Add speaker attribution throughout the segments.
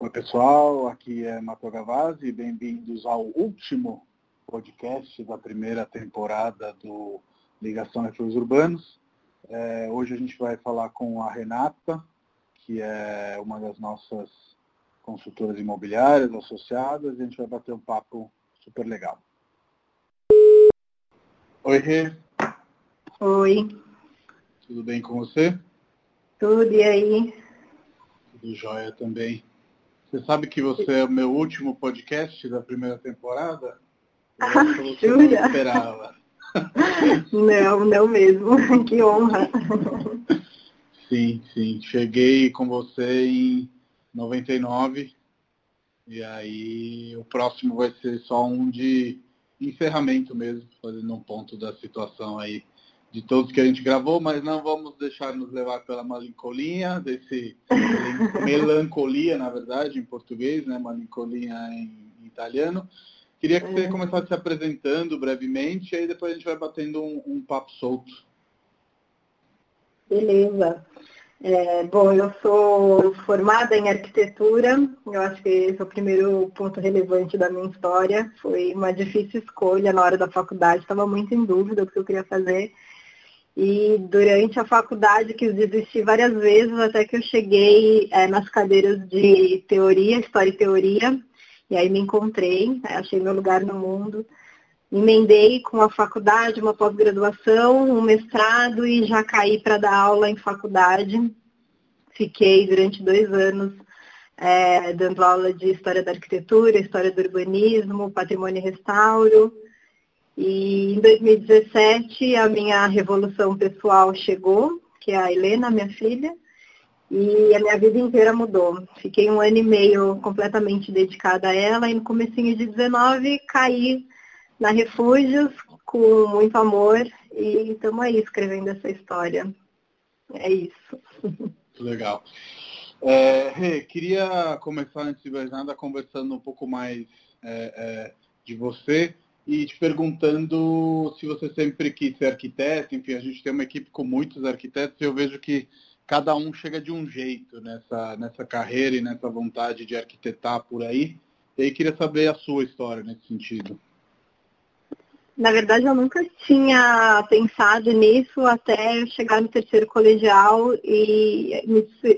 Speaker 1: Oi, pessoal. Aqui é Mato Gavazzi. Bem-vindos ao último podcast da primeira temporada do Ligação Refúgios Urbanos. É, hoje a gente vai falar com a Renata, que é uma das nossas consultoras imobiliárias associadas, e a gente vai bater um papo super legal. Oi, Rê.
Speaker 2: Oi.
Speaker 1: Tudo bem com você?
Speaker 2: Tudo, e aí?
Speaker 1: Tudo jóia também. Você sabe que você é o meu último podcast da primeira temporada?
Speaker 2: Ah, jura?
Speaker 1: Não esperava.
Speaker 2: Não, não mesmo. Que honra.
Speaker 1: Sim, sim. Cheguei com você em 99 e aí o próximo vai ser só um de encerramento mesmo, fazendo um ponto da situação aí de todos que a gente gravou, mas não vamos deixar nos levar pela melancolia, desse melancolia, na verdade, em português, né? Melancolia em italiano. Queria que você é. começasse se apresentando brevemente, e aí depois a gente vai batendo um, um papo solto.
Speaker 2: Beleza. É, bom, eu sou formada em arquitetura, eu acho que esse é o primeiro ponto relevante da minha história. Foi uma difícil escolha na hora da faculdade, estava muito em dúvida do que eu queria fazer. E durante a faculdade quis desistir várias vezes até que eu cheguei é, nas cadeiras de teoria, história e teoria, e aí me encontrei, né, achei meu lugar no mundo. Emendei com a faculdade, uma pós-graduação, um mestrado e já caí para dar aula em faculdade. Fiquei durante dois anos é, dando aula de História da Arquitetura, História do Urbanismo, Patrimônio e Restauro. E em 2017 a minha revolução pessoal chegou, que é a Helena, minha filha, e a minha vida inteira mudou. Fiquei um ano e meio completamente dedicada a ela e no comecinho de 19 caí na Refúgios com muito amor e estamos aí escrevendo essa história. É isso.
Speaker 1: Legal. É, Rê, queria começar antes de mais nada conversando um pouco mais é, é, de você e te perguntando se você sempre quis ser arquiteto, enfim, a gente tem uma equipe com muitos arquitetos e eu vejo que cada um chega de um jeito nessa, nessa carreira e nessa vontade de arquitetar por aí. E aí queria saber a sua história nesse sentido.
Speaker 2: Na verdade, eu nunca tinha pensado nisso até chegar no terceiro colegial e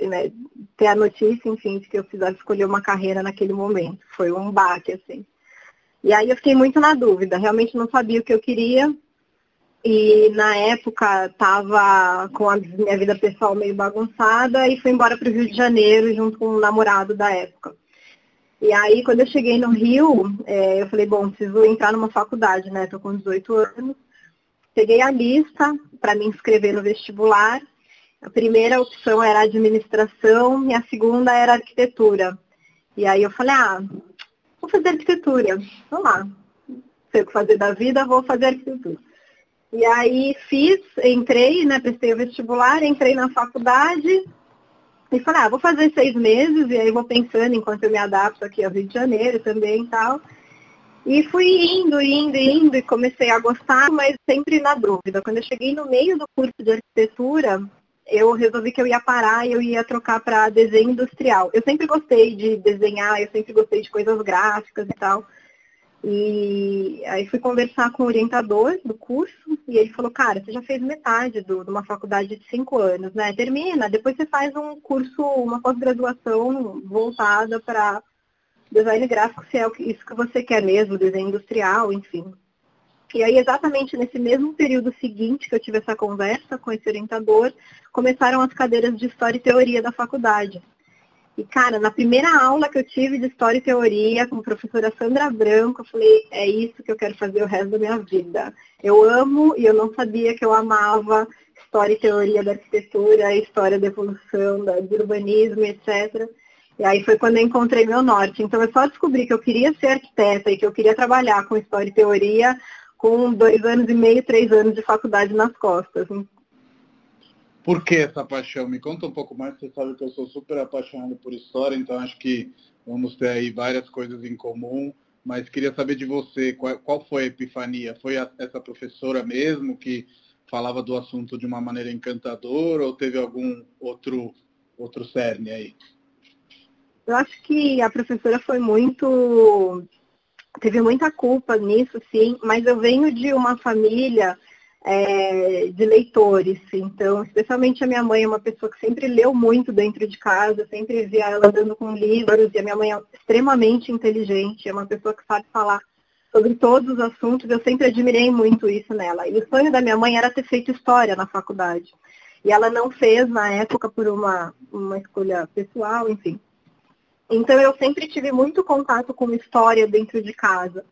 Speaker 2: né, ter a notícia, enfim, de que eu precisava escolher uma carreira naquele momento. Foi um baque, assim. E aí eu fiquei muito na dúvida, realmente não sabia o que eu queria. E na época estava com a minha vida pessoal meio bagunçada e fui embora para o Rio de Janeiro junto com um namorado da época. E aí quando eu cheguei no Rio, é, eu falei, bom, preciso entrar numa faculdade, né? Estou com 18 anos. Peguei a lista para me inscrever no vestibular. A primeira opção era administração e a segunda era arquitetura. E aí eu falei, ah, vou fazer arquitetura. Vamos lá. Sei o que fazer da vida, vou fazer arquitetura. E aí fiz, entrei, né, prestei o vestibular, entrei na faculdade e falei, ah, vou fazer seis meses e aí vou pensando enquanto eu me adapto aqui ao Rio de Janeiro também e tal. E fui indo, indo, indo e comecei a gostar, mas sempre na dúvida. Quando eu cheguei no meio do curso de arquitetura, eu resolvi que eu ia parar e eu ia trocar para desenho industrial. Eu sempre gostei de desenhar, eu sempre gostei de coisas gráficas e tal. E aí fui conversar com o orientador do curso e ele falou, cara, você já fez metade do, de uma faculdade de cinco anos, né? Termina, depois você faz um curso, uma pós-graduação voltada para design gráfico, se é isso que você quer mesmo, desenho industrial, enfim. E aí, exatamente nesse mesmo período seguinte que eu tive essa conversa com esse orientador, começaram as cadeiras de História e Teoria da faculdade. E, cara, na primeira aula que eu tive de História e Teoria com a professora Sandra Branco, eu falei, é isso que eu quero fazer o resto da minha vida. Eu amo e eu não sabia que eu amava História e Teoria da Arquitetura, História da Evolução, do urbanismo, etc. E aí foi quando eu encontrei meu norte. Então eu só descobri que eu queria ser arquiteta e que eu queria trabalhar com História e Teoria com dois anos e meio, três anos de faculdade nas costas.
Speaker 1: Por que essa paixão? Me conta um pouco mais, você sabe que eu sou super apaixonado por história, então acho que vamos ter aí várias coisas em comum, mas queria saber de você, qual, qual foi a epifania? Foi a, essa professora mesmo que falava do assunto de uma maneira encantadora ou teve algum outro, outro cerne aí?
Speaker 2: Eu acho que a professora foi muito. Teve muita culpa nisso, sim, mas eu venho de uma família é, de leitores. Então, especialmente a minha mãe é uma pessoa que sempre leu muito dentro de casa, sempre via ela andando com livros, e a minha mãe é extremamente inteligente, é uma pessoa que sabe falar sobre todos os assuntos, eu sempre admirei muito isso nela. E o sonho da minha mãe era ter feito história na faculdade. E ela não fez na época por uma, uma escolha pessoal, enfim. Então eu sempre tive muito contato com história dentro de casa.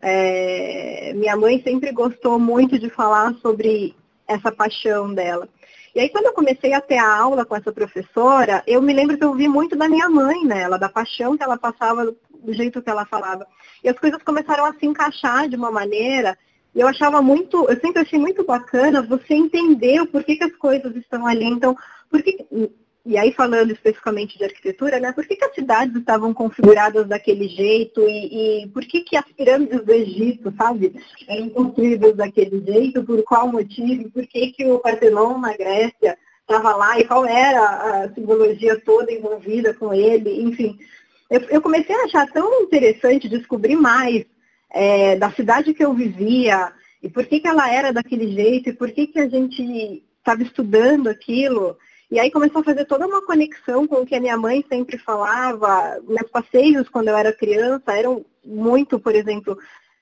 Speaker 2: É, minha mãe sempre gostou muito de falar sobre essa paixão dela. E aí, quando eu comecei a ter a aula com essa professora, eu me lembro que eu vi muito da minha mãe nela, da paixão que ela passava, do jeito que ela falava. E as coisas começaram a se encaixar de uma maneira, e eu achava muito, eu sempre achei muito bacana você entender o porquê que as coisas estão ali. Então, por que, e aí falando especificamente de arquitetura, né, por que, que as cidades estavam configuradas daquele jeito e, e, por que, que as pirâmides do Egito, sabe, eram construídas daquele jeito, por qual motivo, por que, que o Partenon na Grécia estava lá e qual era a simbologia toda envolvida com ele, enfim. Eu, eu comecei a achar tão interessante descobrir mais é, da cidade que eu vivia e por que, que ela era daquele jeito e por que, que a gente estava estudando aquilo. E aí começou a fazer toda uma conexão com o que a minha mãe sempre falava. Meus passeios quando eu era criança eram muito, por exemplo,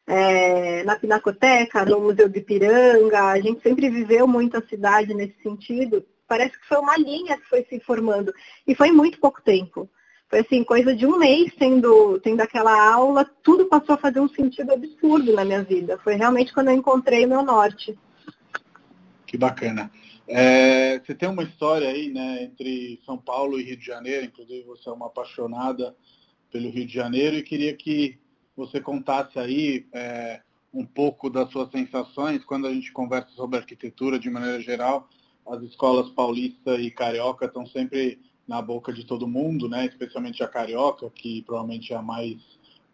Speaker 2: é, na Pinacoteca, no Museu de Ipiranga. A gente sempre viveu muito a cidade nesse sentido. Parece que foi uma linha que foi se formando. E foi muito pouco tempo. Foi assim, coisa de um mês tendo, tendo aquela aula, tudo passou a fazer um sentido absurdo na minha vida. Foi realmente quando eu encontrei o meu norte.
Speaker 1: Que bacana. É, você tem uma história aí, né, entre São Paulo e Rio de Janeiro, inclusive você é uma apaixonada pelo Rio de Janeiro e queria que você contasse aí é, um pouco das suas sensações quando a gente conversa sobre arquitetura de maneira geral. As escolas paulista e carioca estão sempre na boca de todo mundo, né, especialmente a carioca, que provavelmente é a mais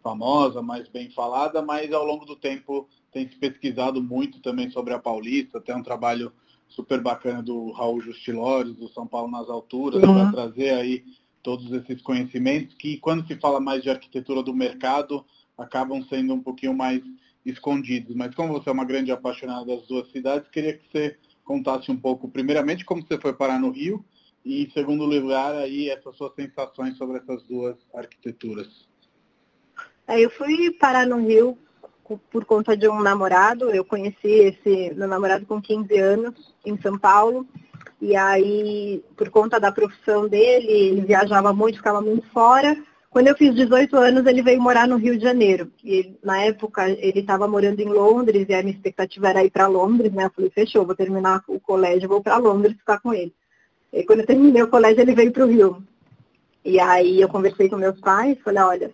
Speaker 1: famosa, mais bem falada, mas ao longo do tempo tem se pesquisado muito também sobre a paulista, tem um trabalho super bacana do Raul Justilores, do São Paulo nas Alturas, uhum. para trazer aí todos esses conhecimentos que, quando se fala mais de arquitetura do mercado, acabam sendo um pouquinho mais escondidos. Mas como você é uma grande apaixonada das duas cidades, queria que você contasse um pouco, primeiramente, como você foi parar no Rio e, em segundo lugar, aí essas suas sensações sobre essas duas arquiteturas.
Speaker 2: É, eu fui parar no Rio por conta de um namorado. Eu conheci esse meu namorado com 15 anos em São Paulo. E aí, por conta da profissão dele, ele viajava muito, ficava muito fora. Quando eu fiz 18 anos, ele veio morar no Rio de Janeiro. E na época ele estava morando em Londres e a minha expectativa era ir para Londres, né? Eu falei, fechou, vou terminar o colégio, vou para Londres ficar com ele. E quando eu terminei o colégio, ele veio para o Rio. E aí eu conversei com meus pais, falei, olha,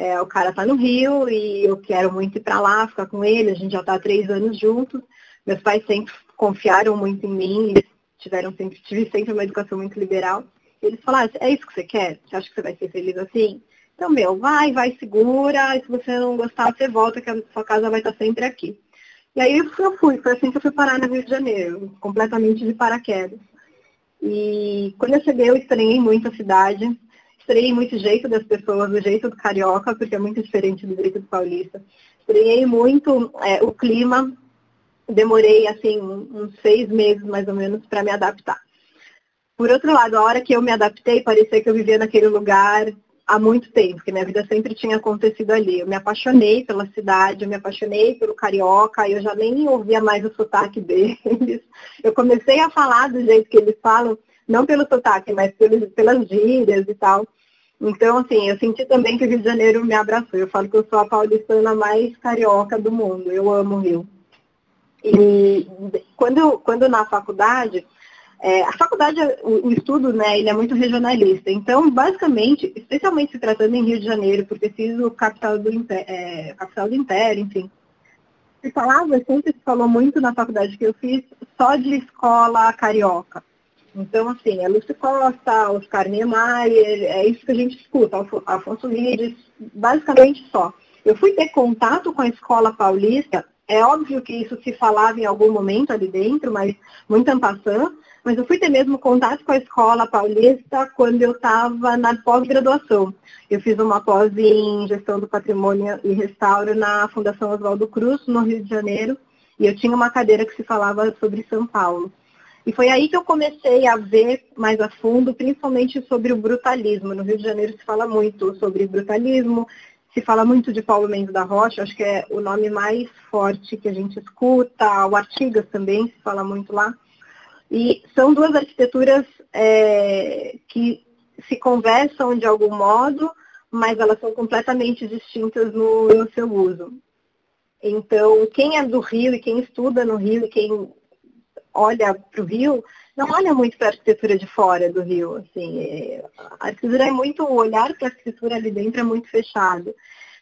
Speaker 2: é, o cara está no Rio e eu quero muito ir para lá, ficar com ele, a gente já está há três anos juntos. Meus pais sempre confiaram muito em mim, eles tiveram sempre, tive sempre uma educação muito liberal. E eles falaram, é isso que você quer? Você acha que você vai ser feliz assim? Então, meu, vai, vai, segura, e se você não gostar, você volta, que a sua casa vai estar sempre aqui. E aí eu fui, foi assim que eu fui parar no Rio de Janeiro, completamente de paraquedas. E quando eu cheguei, eu estranhei muito a cidade, estranhei muito o jeito das pessoas, o jeito do carioca, porque é muito diferente do jeito do paulista. Estranhei muito é, o clima, demorei assim uns seis meses mais ou menos para me adaptar. Por outro lado, a hora que eu me adaptei, parecia que eu vivia naquele lugar há muito tempo, porque minha vida sempre tinha acontecido ali. Eu me apaixonei pela cidade, eu me apaixonei pelo carioca, eu já nem ouvia mais o sotaque deles. Eu comecei a falar do jeito que eles falam, não pelo sotaque, mas pelos, pelas gírias e tal. Então, assim, eu senti também que o Rio de Janeiro me abraçou. Eu falo que eu sou a paulistana mais carioca do mundo. Eu amo o Rio. E quando, quando na faculdade, é, a faculdade, o, o, estudo, né, ele é muito regionalista. Então, basicamente, especialmente se tratando em Rio de Janeiro, por sido capital do, é, capital do Império, enfim. Se falava, sempre se falou muito na faculdade que eu fiz, só de escola carioca. Então, assim, é Lúcio Costa, Oscar Niemeyer, é isso que a gente escuta, Afonso Rides, basicamente só. Eu fui ter contato com a escola paulista, é óbvio que isso se falava em algum momento ali dentro, mas muito ampassando, mas eu fui ter mesmo contato com a escola paulista quando eu estava na pós-graduação. Eu fiz uma pós em gestão do patrimônio e restauro na Fundação Oswaldo Cruz, no Rio de Janeiro, e eu tinha uma cadeira que se falava sobre São Paulo. E foi aí que eu comecei a ver mais a fundo, principalmente sobre o brutalismo. No Rio de Janeiro se fala muito sobre brutalismo, se fala muito de Paulo Mendes da Rocha, acho que é o nome mais forte que a gente escuta, o Artigas também se fala muito lá. E são duas arquiteturas é, que se conversam de algum modo, mas elas são completamente distintas no, no seu uso. Então, quem é do Rio e quem estuda no Rio e quem olha para o Rio, não olha muito para a arquitetura de fora do Rio. Assim, é, a arquitetura é muito, o olhar para a arquitetura ali dentro é muito fechado.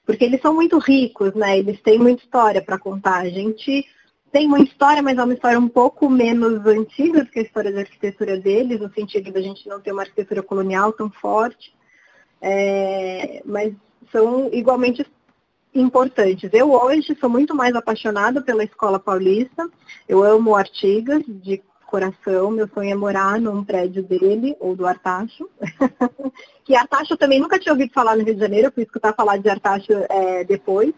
Speaker 2: Porque eles são muito ricos, né? Eles têm muita história para contar. A gente tem muita história, mas é uma história um pouco menos antiga do que a história da arquitetura deles, no sentido da gente não ter uma arquitetura colonial tão forte. É, mas são igualmente importantes. Eu hoje sou muito mais apaixonada pela escola paulista. Eu amo Artigas de coração. Meu sonho é morar num prédio dele ou do Artacho. que Artacho eu também nunca tinha ouvido falar no Rio de Janeiro, eu fui escutar falar de Artacho é, depois.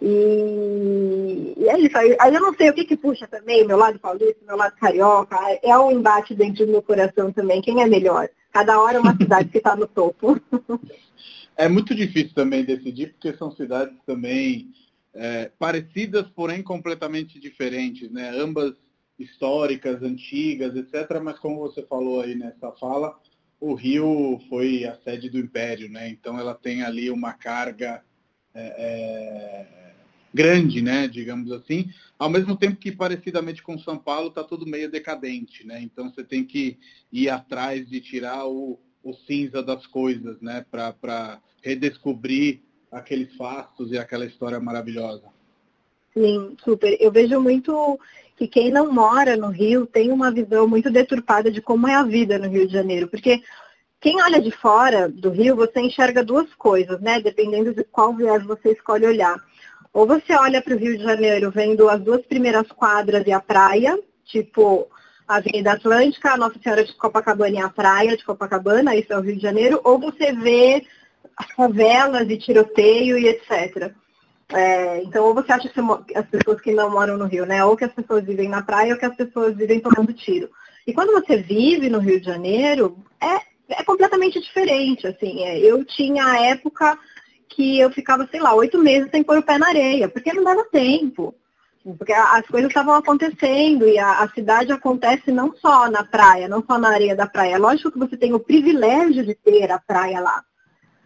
Speaker 2: E, e, é isso. Aí, aí, eu não sei o que que puxa também, meu lado paulista, meu lado carioca. É um embate dentro do meu coração também. Quem é melhor? Cada hora é uma cidade que está no topo.
Speaker 1: É muito difícil também decidir, porque são cidades também é, parecidas, porém completamente diferentes, né? Ambas históricas, antigas, etc. Mas como você falou aí nessa fala, o Rio foi a sede do Império, né? Então ela tem ali uma carga é, é, grande, né? Digamos assim. Ao mesmo tempo que parecidamente com São Paulo está tudo meio decadente, né? Então você tem que ir atrás de tirar o o cinza das coisas, né? Para redescobrir aqueles fatos e aquela história maravilhosa.
Speaker 2: Sim, super. Eu vejo muito que quem não mora no Rio tem uma visão muito deturpada de como é a vida no Rio de Janeiro, porque quem olha de fora do Rio, você enxerga duas coisas, né? Dependendo de qual viés você escolhe olhar. Ou você olha para o Rio de Janeiro vendo as duas primeiras quadras e a praia, tipo a Avenida Atlântica, a Nossa Senhora de Copacabana e a praia de Copacabana, isso é o Rio de Janeiro, ou você vê as favelas e tiroteio e etc. É, então, ou você acha as pessoas que não moram no Rio, né? Ou que as pessoas vivem na praia ou que as pessoas vivem tomando tiro. E quando você vive no Rio de Janeiro, é, é completamente diferente, assim. É, eu tinha a época que eu ficava, sei lá, oito meses sem pôr o pé na areia, porque não dava tempo porque as coisas estavam acontecendo e a, a, cidade acontece não só na praia, não só na areia da praia. É lógico que você tem o privilégio de ter a praia lá,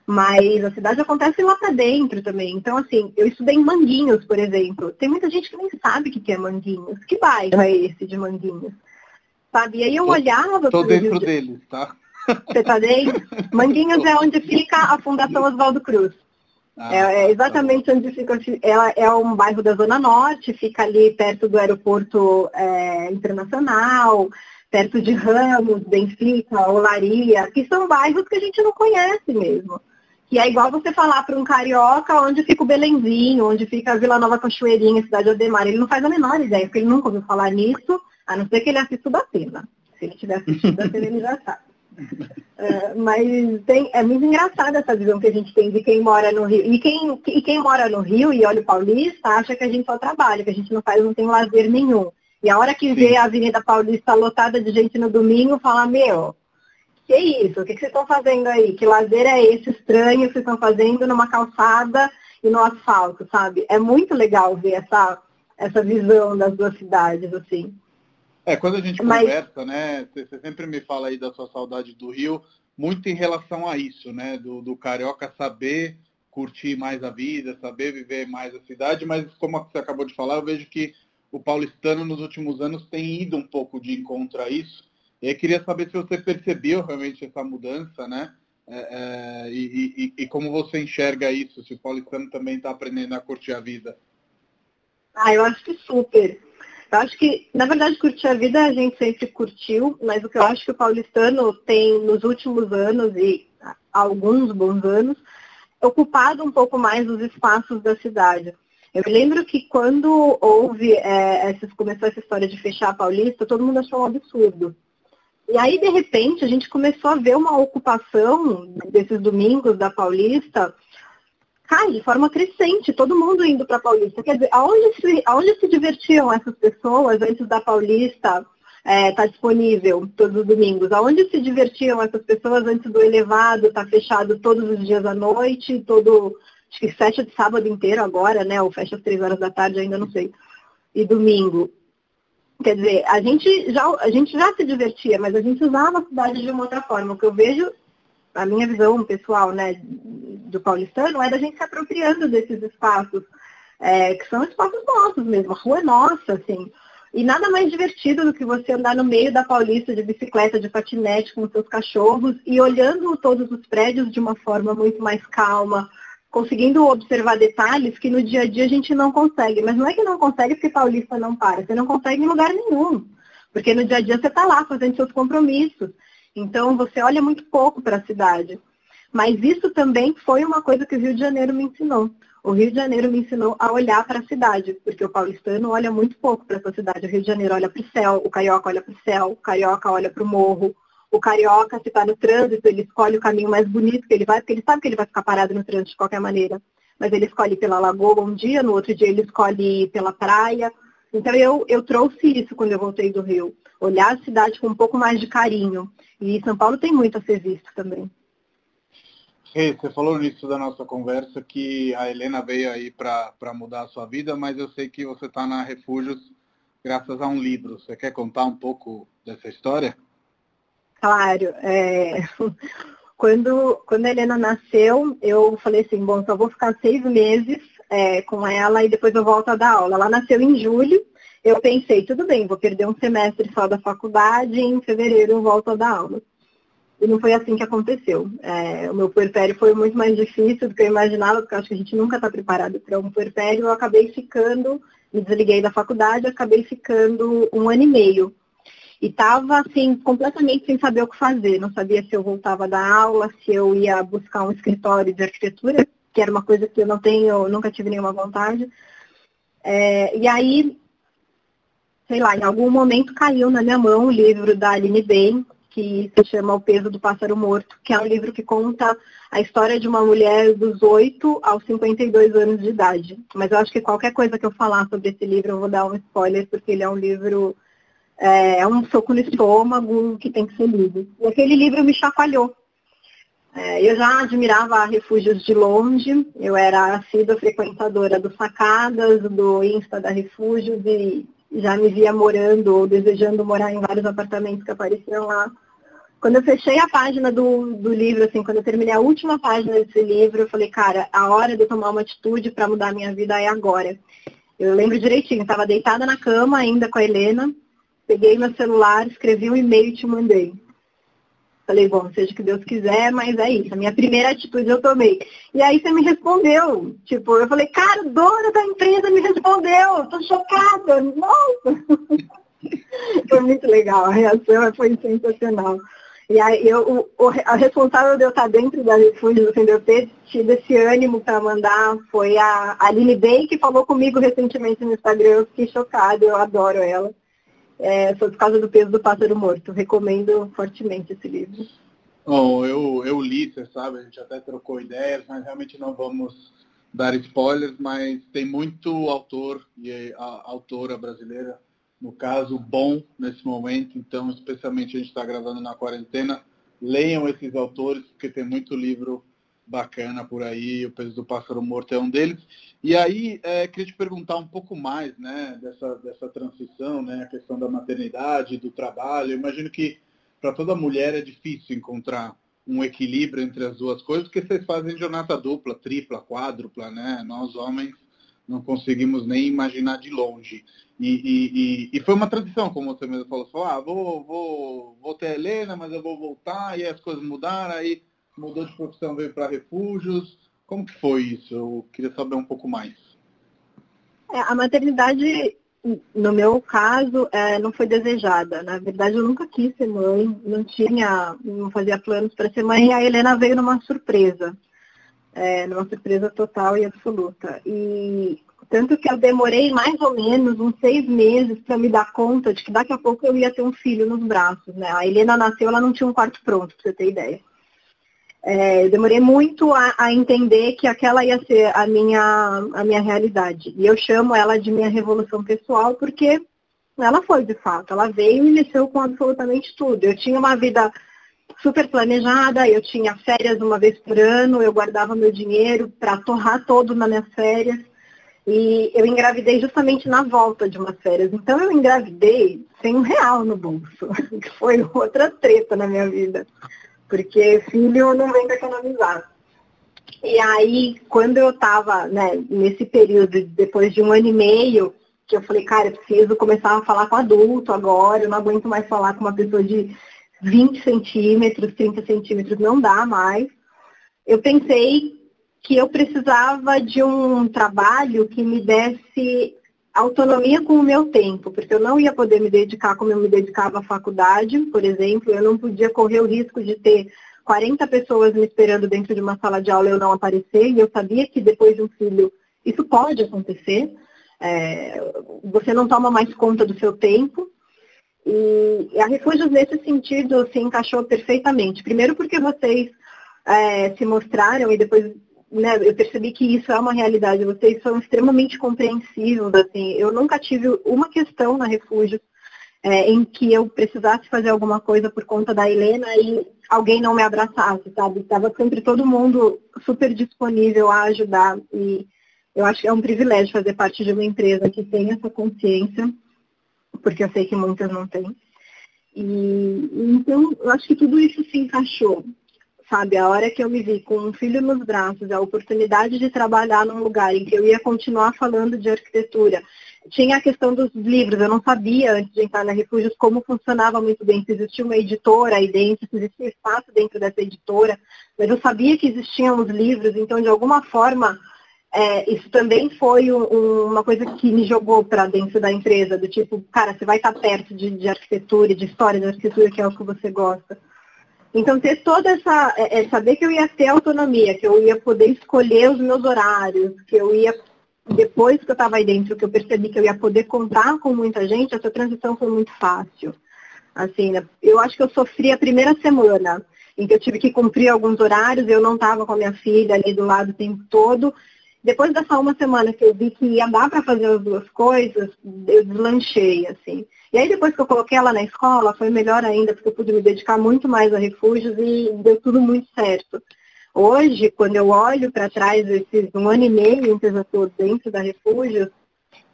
Speaker 2: mas a cidade acontece lá para dentro também. Então, assim, eu estudei em Manguinhos, por exemplo. Tem muita gente que nem sabe o que é Manguinhos. Que bairro é esse de Manguinhos? Sabe? E aí eu olhava...
Speaker 1: Tô dentro Rio... deles, tá?
Speaker 2: Você tá dentro? Manguinhos é onde fica a Fundação Oswaldo Cruz. Ah, é, é, exatamente tá onde fica. Ela é um bairro da Zona Norte, fica ali perto do aeroporto é, internacional, perto de Ramos, Benfica, Olaria, que são bairros que a gente não conhece mesmo. Que é igual você falar para um carioca onde fica o Belenzinho, onde fica a Vila Nova Cachoeirinha, Cidade Ademar. Ele não faz a menor ideia, porque ele nunca ouviu falar nisso, a não ser que ele assista o Datena. Se ele tiver assistido o Datena, ele já sabe. É, mas tem, é muito engraçada essa visão que a gente tem de quem mora no Rio. E quem, e quem mora no Rio e olha o Paulista acha que a gente só trabalha, que a gente não faz, não tem lazer nenhum. E a hora que Sim. vê a Avenida Paulista lotada de gente no domingo, fala, meu, que isso? O que, que vocês estão fazendo aí? Que lazer é esse estranho que vocês estão fazendo numa calçada e no asfalto, sabe? É muito legal ver essa, essa visão das duas cidades, assim.
Speaker 1: É, quando a gente Mas... conversa, né, você sempre me fala aí da sua saudade do Rio, muito em relação a isso, né, do, do carioca saber curtir mais a vida, saber viver mais a cidade, mas como você acabou de falar, eu vejo que o paulistano nos últimos anos tem ido um pouco de encontro a isso. E eu queria saber se você percebeu realmente essa mudança, né? É, é, e, e, e, como você enxerga isso, se o paulistano também está aprendendo a curtir a vida.
Speaker 2: Ah, eu acho que super. Eu acho que, na verdade, curtir a vida a gente sempre curtiu, mas o que eu acho que o paulistano tem nos últimos anos e alguns bons anos, ocupado um pouco mais os espaços da cidade. Eu me lembro que quando houve, é, começou essa história de fechar a Paulista, todo mundo achou um absurdo. E aí, de repente, a gente começou a ver uma ocupação desses domingos da Paulista, cai de forma crescente, todo mundo indo para Paulista. Quer dizer, aonde se, aonde se divertiam essas pessoas antes da Paulista estar é, tá disponível todos os domingos? Aonde se divertiam essas pessoas antes do elevado estar tá fechado todos os dias à noite, todo, acho que fecha de sábado inteiro agora, né? Ou fecha às três horas da tarde, ainda não sei. E domingo. Quer dizer, a gente, já, a gente já se divertia, mas a gente usava a cidade de uma outra forma. O que eu vejo, a minha visão pessoal, né, do paulistano, é da gente se apropriando desses espaços, é, que são espaços nossos mesmo, a rua é nossa, assim. E nada mais divertido do que você andar no meio da Paulista de bicicleta, de patinete com seus cachorros e olhando todos os prédios de uma forma muito mais calma, conseguindo observar detalhes que no dia a dia a gente não consegue. Mas não é que não consegue porque paulista não para, você não consegue em lugar nenhum. Porque no dia a dia você está lá fazendo seus compromissos. Então você olha muito pouco para a cidade. Mas isso também foi uma coisa que o Rio de Janeiro me ensinou. O Rio de Janeiro me ensinou a olhar para a cidade, porque o paulistano olha muito pouco para essa cidade. O Rio de Janeiro olha para o céu, o carioca olha para o céu, o carioca olha para o morro, o carioca, se está no trânsito, ele escolhe o caminho mais bonito que ele vai, porque ele sabe que ele vai ficar parado no trânsito de qualquer maneira. Mas ele escolhe pela lagoa um dia, no outro dia ele escolhe pela praia. Então eu, eu trouxe isso quando eu voltei do Rio. Olhar a cidade com um pouco mais de carinho. E São Paulo tem muito a ser visto também.
Speaker 1: Hey, você falou nisso da nossa conversa que a Helena veio aí para mudar a sua vida, mas eu sei que você está na Refúgios graças a um livro. Você quer contar um pouco dessa história?
Speaker 2: Claro. É... Quando, quando a Helena nasceu, eu falei assim, bom, só vou ficar seis meses é, com ela e depois eu volto a dar aula. Ela nasceu em julho, eu pensei, tudo bem, vou perder um semestre só da faculdade e em fevereiro eu volto a dar aula. E não foi assim que aconteceu. É, o meu puerpério foi muito mais difícil do que eu imaginava, porque eu acho que a gente nunca está preparado para um puerpério. Eu acabei ficando, me desliguei da faculdade, acabei ficando um ano e meio e estava assim completamente sem saber o que fazer. Não sabia se eu voltava da aula, se eu ia buscar um escritório de arquitetura, que era uma coisa que eu não tenho, nunca tive nenhuma vontade. É, e aí, sei lá, em algum momento caiu na minha mão o livro da Aline Bain, que se chama O Peso do Pássaro Morto, que é um livro que conta a história de uma mulher dos 8 aos 52 anos de idade. Mas eu acho que qualquer coisa que eu falar sobre esse livro, eu vou dar um spoiler, porque ele é um livro é, é um soco no estômago que tem que ser lido. E aquele livro me chacoalhou. É, eu já admirava Refúgios de longe, eu era assídua frequentadora do Sacadas, do Insta da Refúgios e já me via morando ou desejando morar em vários apartamentos que apareciam lá. Quando eu fechei a página do, do livro, assim, quando eu terminei a última página desse livro, eu falei, cara, a hora de eu tomar uma atitude para mudar a minha vida é agora. Eu lembro direitinho, estava deitada na cama ainda com a Helena, Peguei meu celular, escrevi um e-mail e te mandei. Falei, bom, seja o que Deus quiser, mas é isso. A minha primeira atitude eu tomei. E aí você me respondeu. Tipo, eu falei, cara, dona da empresa me respondeu. Tô chocada. Nossa! foi muito legal. A reação foi sensacional. E aí eu, o, a responsável de eu estar dentro da Refúgio, assim, de eu ter tido esse ânimo para mandar, foi a Aline Bey, que falou comigo recentemente no Instagram. Eu fiquei chocada, eu adoro ela é, foi por causa do peso do pássaro morto. Recomendo fortemente esse livro.
Speaker 1: Bom, eu, eu li, você sabe, a gente até trocou ideias, mas realmente não vamos dar spoilers, mas tem muito autor e autora brasileira, no caso, bom nesse momento, então especialmente a gente está gravando na quarentena, leiam esses autores, porque tem muito livro bacana por aí, o peso do pássaro morto é um deles. E aí, é, queria te perguntar um pouco mais, né, dessa, dessa transição, né, a questão da maternidade, do trabalho. Eu imagino que para toda mulher é difícil encontrar um equilíbrio entre as duas coisas, porque vocês fazem jornada dupla, tripla, quádrupla, né? Nós homens não conseguimos nem imaginar de longe. E, e, e, e foi uma transição, como você mesmo falou. Falou, ah, vou, vou, vou ter a Helena, mas eu vou voltar, e as coisas mudaram, aí mudou de profissão, veio para refúgios. Como que foi isso? Eu queria saber um pouco mais.
Speaker 2: É, a maternidade, no meu caso, é, não foi desejada. Na verdade, eu nunca quis ser mãe, não tinha, não fazia planos para ser mãe, e a Helena veio numa surpresa. É, numa surpresa total e absoluta. E Tanto que eu demorei mais ou menos uns seis meses para me dar conta de que daqui a pouco eu ia ter um filho nos braços. Né? A Helena nasceu, ela não tinha um quarto pronto, para você ter ideia. É, eu demorei muito a, a, entender que aquela ia ser a minha, a minha realidade. E eu chamo ela de minha revolução pessoal porque ela foi, de fato. Ela veio e mexeu com absolutamente tudo. Eu tinha uma vida super planejada, eu tinha férias uma vez por ano, eu guardava meu dinheiro para torrar todo nas minhas férias. E eu engravidei justamente na volta de umas férias. Então eu engravidei sem um real no bolso. que Foi outra treta na minha vida. Porque filho não vem para economizar. E aí, quando eu estava né, nesse período, depois de um ano e meio, que eu falei, cara, eu preciso começar a falar com adulto agora, eu não aguento mais falar com uma pessoa de 20 centímetros, 30 centímetros, não dá mais. Eu pensei que eu precisava de um trabalho que me desse autonomia com o meu tempo, porque eu não ia poder me dedicar como eu me dedicava à faculdade, por exemplo, eu não podia correr o risco de ter 40 pessoas me esperando dentro de uma sala de aula e eu não aparecer, e eu sabia que depois de um filho isso pode acontecer, é, você não toma mais conta do seu tempo, e a Refúgios, nesse sentido, se encaixou perfeitamente. Primeiro porque vocês é, se mostraram e depois né, eu percebi que isso é uma realidade. Vocês são extremamente compreensivos. Assim. Eu nunca tive uma questão na Refúgios é, em que eu precisasse fazer alguma coisa por conta da Helena e alguém não me abraçasse, sabe? Estava sempre todo mundo super disponível a ajudar. E eu acho que é um privilégio fazer parte de uma empresa que tem essa consciência porque eu sei que muitas não têm. E, então, eu acho que tudo isso se encaixou, sabe? A hora que eu me vi com um filho nos braços, a oportunidade de trabalhar num lugar em que eu ia continuar falando de arquitetura. Tinha a questão dos livros, eu não sabia antes de entrar na Refúgios como funcionava muito bem, se existia uma editora aí dentro, se existia espaço dentro dessa editora, mas eu sabia que existiam os livros, então de alguma forma é, isso também foi um, uma coisa que me jogou para dentro da empresa, do tipo, cara, você vai estar tá perto de, de arquitetura, de história de arquitetura, que é o que você gosta. Então, ter toda essa. É, é, saber que eu ia ter autonomia, que eu ia poder escolher os meus horários, que eu ia. Depois que eu estava aí dentro, que eu percebi que eu ia poder contar com muita gente, essa transição foi muito fácil. Assim, né? eu acho que eu sofri a primeira semana, em que eu tive que cumprir alguns horários, eu não estava com a minha filha ali do lado o tempo todo, depois dessa uma semana que eu vi que ia dar para fazer as duas coisas, eu deslanchei, assim. E aí depois que eu coloquei ela na escola, foi melhor ainda, porque eu pude me dedicar muito mais a refúgios e deu tudo muito certo. Hoje, quando eu olho para trás esses um ano e meio que eu já estou dentro da refúgios,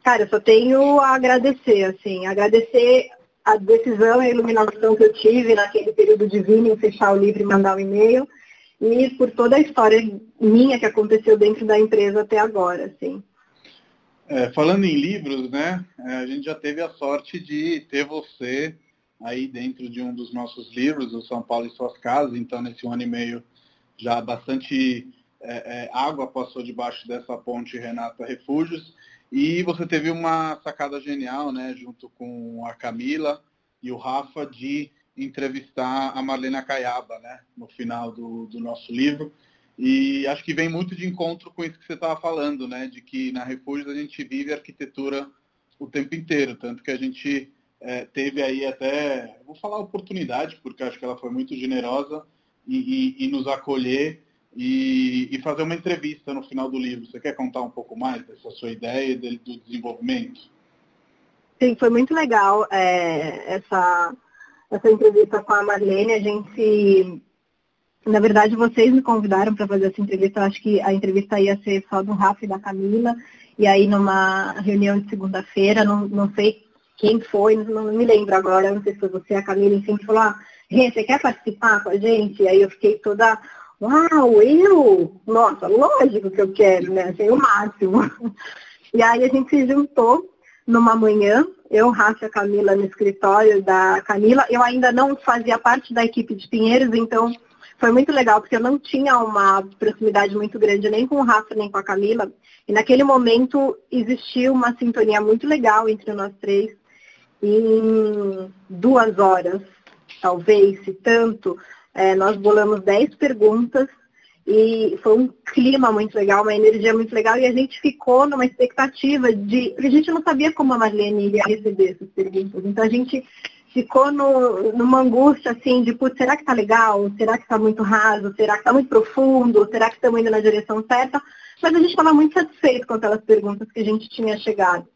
Speaker 2: cara, eu só tenho a agradecer, assim, agradecer a decisão e a iluminação que eu tive naquele período de vir em fechar o livro e mandar o um e-mail e por toda a história minha que aconteceu dentro da empresa até agora, assim.
Speaker 1: É, falando em livros, né, é, a gente já teve a sorte de ter você aí dentro de um dos nossos livros, o São Paulo e Suas Casas, então nesse ano e meio já bastante é, é, água passou debaixo dessa ponte Renata Refúgios, e você teve uma sacada genial, né, junto com a Camila e o Rafa, de entrevistar a Marlena Caiaba, né, no final do, do nosso livro. E acho que vem muito de encontro com isso que você estava falando, né, de que na Refúgios a gente vive arquitetura o tempo inteiro, tanto que a gente é, teve aí até, vou falar oportunidade, porque acho que ela foi muito generosa e nos acolher e, e, fazer uma entrevista no final do livro. Você quer contar um pouco mais dessa sua ideia do desenvolvimento?
Speaker 2: Sim, foi muito legal é, essa essa entrevista com a Marlene. A gente, na verdade, vocês me convidaram para fazer essa entrevista. Eu acho que a entrevista ia ser só do Rafa e da Camila. E aí, numa reunião de segunda-feira, não, não sei quem foi, não me lembro agora, não sei se foi você, a Camila, enfim, falou, ah, você quer participar com a gente? E aí eu fiquei toda, uau, eu? Nossa, lógico que eu quero, né? Achei o máximo. E aí a gente se juntou numa manhã eu, Rafa Camila no escritório da Camila. Eu ainda não fazia parte da equipe de Pinheiros, então foi muito legal, porque eu não tinha uma proximidade muito grande nem com o Rafa nem com a Camila. E naquele momento existia uma sintonia muito legal entre nós três. E em duas horas, talvez, se tanto, é, nós bolamos dez perguntas E foi um clima muito legal, uma energia muito legal, e a gente ficou numa expectativa de. Porque a gente não sabia como a Marlene iria receber essas perguntas. Então a gente ficou no, numa angústia assim de, putz, será que tá legal? Será que tá muito raso? Será que tá muito profundo? Será que estamos indo na direção certa? Mas a gente estava muito satisfeito com aquelas perguntas que a gente tinha chegado.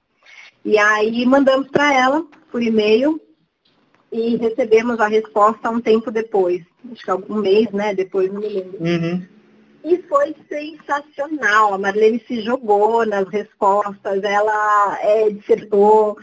Speaker 2: E aí mandamos para ela por e-mail e recebemos a resposta um tempo depois. Acho que algum mês, né? Depois, não me lembro. Uhum. E foi sensacional. A Marlene se jogou nas respostas, ela é, dissertou,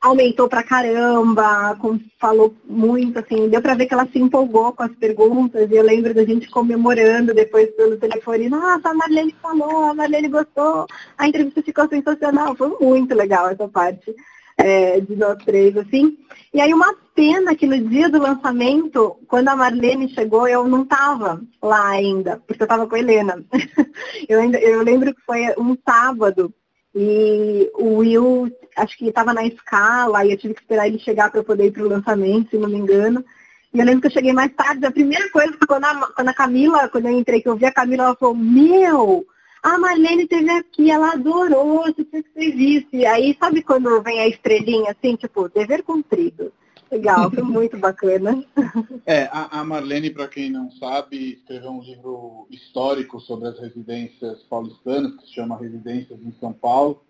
Speaker 2: aumentou pra caramba, falou muito, assim, deu pra ver que ela se empolgou com as perguntas, e eu lembro da gente comemorando depois pelo telefone, nossa, a Marlene falou, a Marlene gostou, a entrevista ficou sensacional, foi muito legal essa parte é, de nós três, assim. E aí uma pena que no dia do lançamento, quando a Marlene chegou, eu não estava lá ainda, porque eu estava com a Helena. eu, ainda, eu lembro que foi um sábado e o Will, acho que estava na escala e eu tive que esperar ele chegar para eu poder ir para o lançamento, se não me engano. E eu lembro que eu cheguei mais tarde, a primeira coisa que quando a, quando a Camila, quando eu entrei, que eu vi a Camila, ela falou, meu, a Marlene esteve aqui, ela adorou, você tinha que ter visto. E aí, sabe quando vem a estrelinha assim, tipo, dever cumprido. Legal, foi muito bacana.
Speaker 1: É, a, a Marlene, para quem não sabe, escreveu um livro histórico sobre as residências paulistanas, que se chama Residências em São Paulo,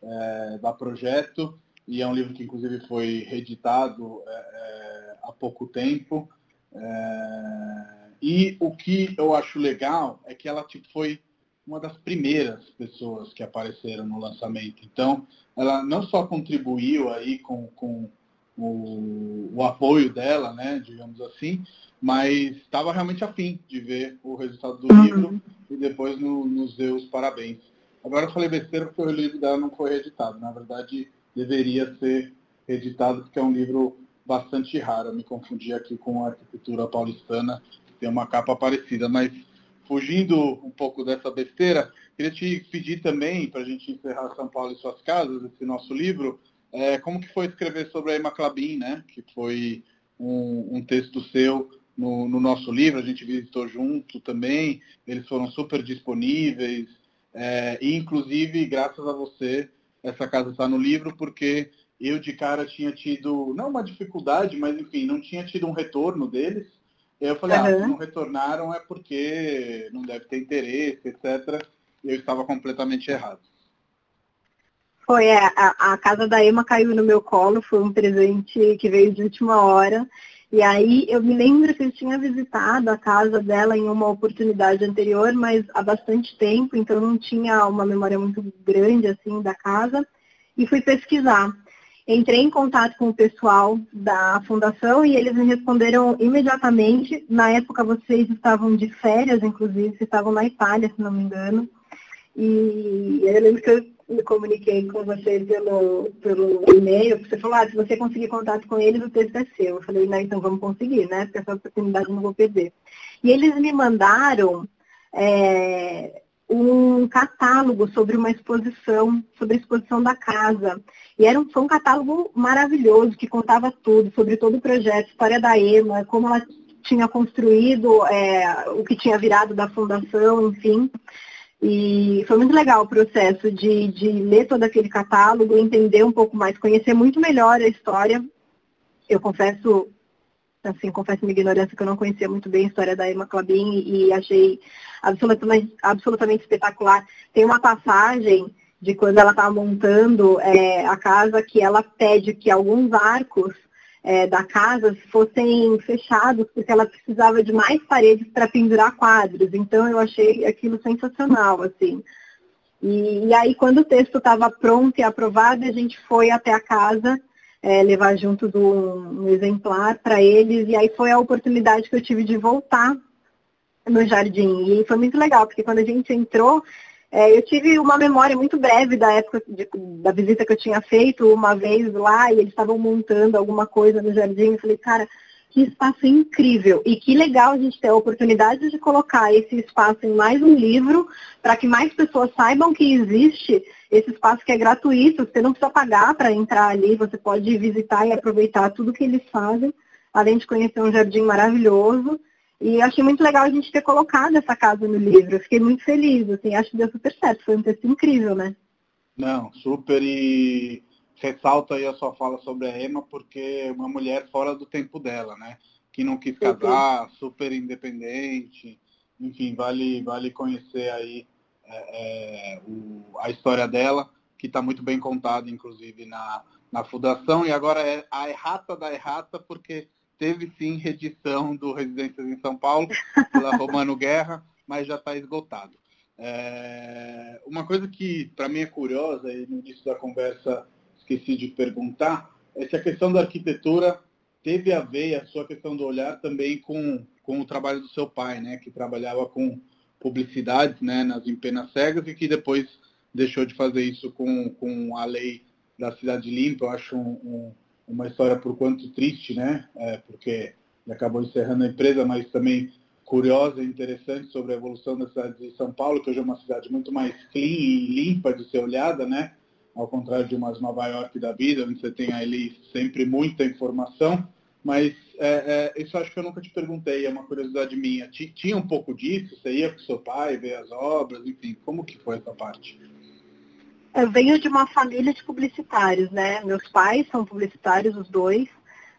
Speaker 1: é, da Projeto, e é um livro que inclusive foi reeditado é, é, há pouco tempo. É, e o que eu acho legal é que ela tipo, foi uma das primeiras pessoas que apareceram no lançamento. Então, ela não só contribuiu aí com, com o, o, apoio dela, né, digamos assim, mas estava realmente afim de ver o resultado do uhum. livro e depois no, nos deu os parabéns. Agora eu falei besteira porque o livro dela não foi reeditado. Na verdade, deveria ser reeditado porque é um livro bastante raro. Eu me confundi aqui com a arquitetura paulistana, que tem uma capa parecida, mas fugindo um pouco dessa besteira, queria te pedir também, para a gente encerrar São Paulo e suas casas, esse nosso livro, é, como que foi escrever sobre a Emma Clabin, né? Que foi um, um texto seu no, no, nosso livro, a gente visitou junto também, eles foram super disponíveis, é, e inclusive, graças a você, essa casa está no livro, porque eu de cara tinha tido, não uma dificuldade, mas enfim, não tinha tido um retorno deles, eu falei, uhum. ah, se não retornaram é porque não deve ter interesse, etc. E eu estava completamente errado.
Speaker 2: Foi, é, a, a, casa da Ema caiu no meu colo, foi um presente que veio de última hora. E aí eu me lembro que eu tinha visitado a casa dela em uma oportunidade anterior, mas há bastante tempo, então não tinha uma memória muito grande assim da casa. E fui pesquisar. Entrei em contato com o pessoal da fundação e eles me responderam imediatamente. Na época vocês estavam de férias, inclusive, estavam na Itália, se não me engano. E eu lembro que eu me comuniquei com você pelo, pelo e-mail, você falou, ah, se você conseguir contato com eles, o texto é seu. Eu falei, não, então vamos conseguir, né? Porque essa oportunidade eu não vou perder. E eles me mandaram é, um catálogo sobre uma exposição, sobre a exposição da casa. E era um, foi um catálogo maravilhoso, que contava tudo, sobre todo o projeto, história da EMA, como ela tinha construído, é, o que tinha virado da fundação, enfim. E foi muito legal o processo de, de ler todo aquele catálogo, entender um pouco mais, conhecer muito melhor a história. Eu confesso, assim, confesso minha ignorância que eu não conhecia muito bem a história da Emma Clabin e, achei absolutamente, absolutamente espetacular. Tem uma passagem de quando ela está montando é, a casa que ela pede que alguns arcos é, da casa fossem fechados, porque ela precisava de mais paredes para pendurar quadros. Então eu achei aquilo sensacional, assim. E, e aí quando o texto estava pronto e aprovado, a gente foi até a casa é, levar junto do, um exemplar para eles, e aí foi a oportunidade que eu tive de voltar no jardim. E foi muito legal, porque quando a gente entrou, é, eu tive uma memória muito breve da época de, da visita que eu tinha feito uma vez lá e eles estavam montando alguma coisa no jardim. Eu falei, cara, que espaço incrível e que legal a gente ter a oportunidade de colocar esse espaço em mais um livro para que mais pessoas saibam que existe esse espaço que é gratuito, você não precisa pagar para entrar ali, você pode visitar e aproveitar tudo que eles fazem, além de conhecer um jardim maravilhoso E achei muito legal a gente ter colocado essa casa no livro. Eu fiquei muito feliz, assim, acho que deu super certo. Foi um texto incrível, né?
Speaker 1: Não, super e ressalta aí a sua fala sobre a Emma, porque é uma mulher fora do tempo dela, né? Que não quis casar, super independente, enfim, vale, vale conhecer aí é, é, o, a história dela, que está muito bem contada, inclusive, na, na Fundação, e agora é a errata da errata, porque teve sim redição do Residências em São Paulo, pela Romano Guerra, mas já está esgotado. É, uma coisa que para mim é curiosa, e no início da conversa esqueci de perguntar, é se a questão da arquitetura teve a ver, a sua questão do olhar, também com, com o trabalho do seu pai, né, que trabalhava com publicidades né, nas empenas cegas e que depois deixou de fazer isso com, com a lei da cidade limpa. Eu acho um, um, uma história por quanto triste, né, é, porque ele acabou encerrando a empresa, mas também curiosa e interessante sobre a evolução da cidade de São Paulo, que hoje é uma cidade muito mais clean e limpa de ser olhada, né? Ao contrário de umas Nova York da vida, onde você tem ali sempre muita informação. Mas é, é, isso acho que eu nunca te perguntei, é uma curiosidade minha. Tinha um pouco disso? Você ia com seu pai ver as obras, enfim, como que foi essa parte?
Speaker 2: Eu venho de uma família de publicitários, né? Meus pais são publicitários, os dois.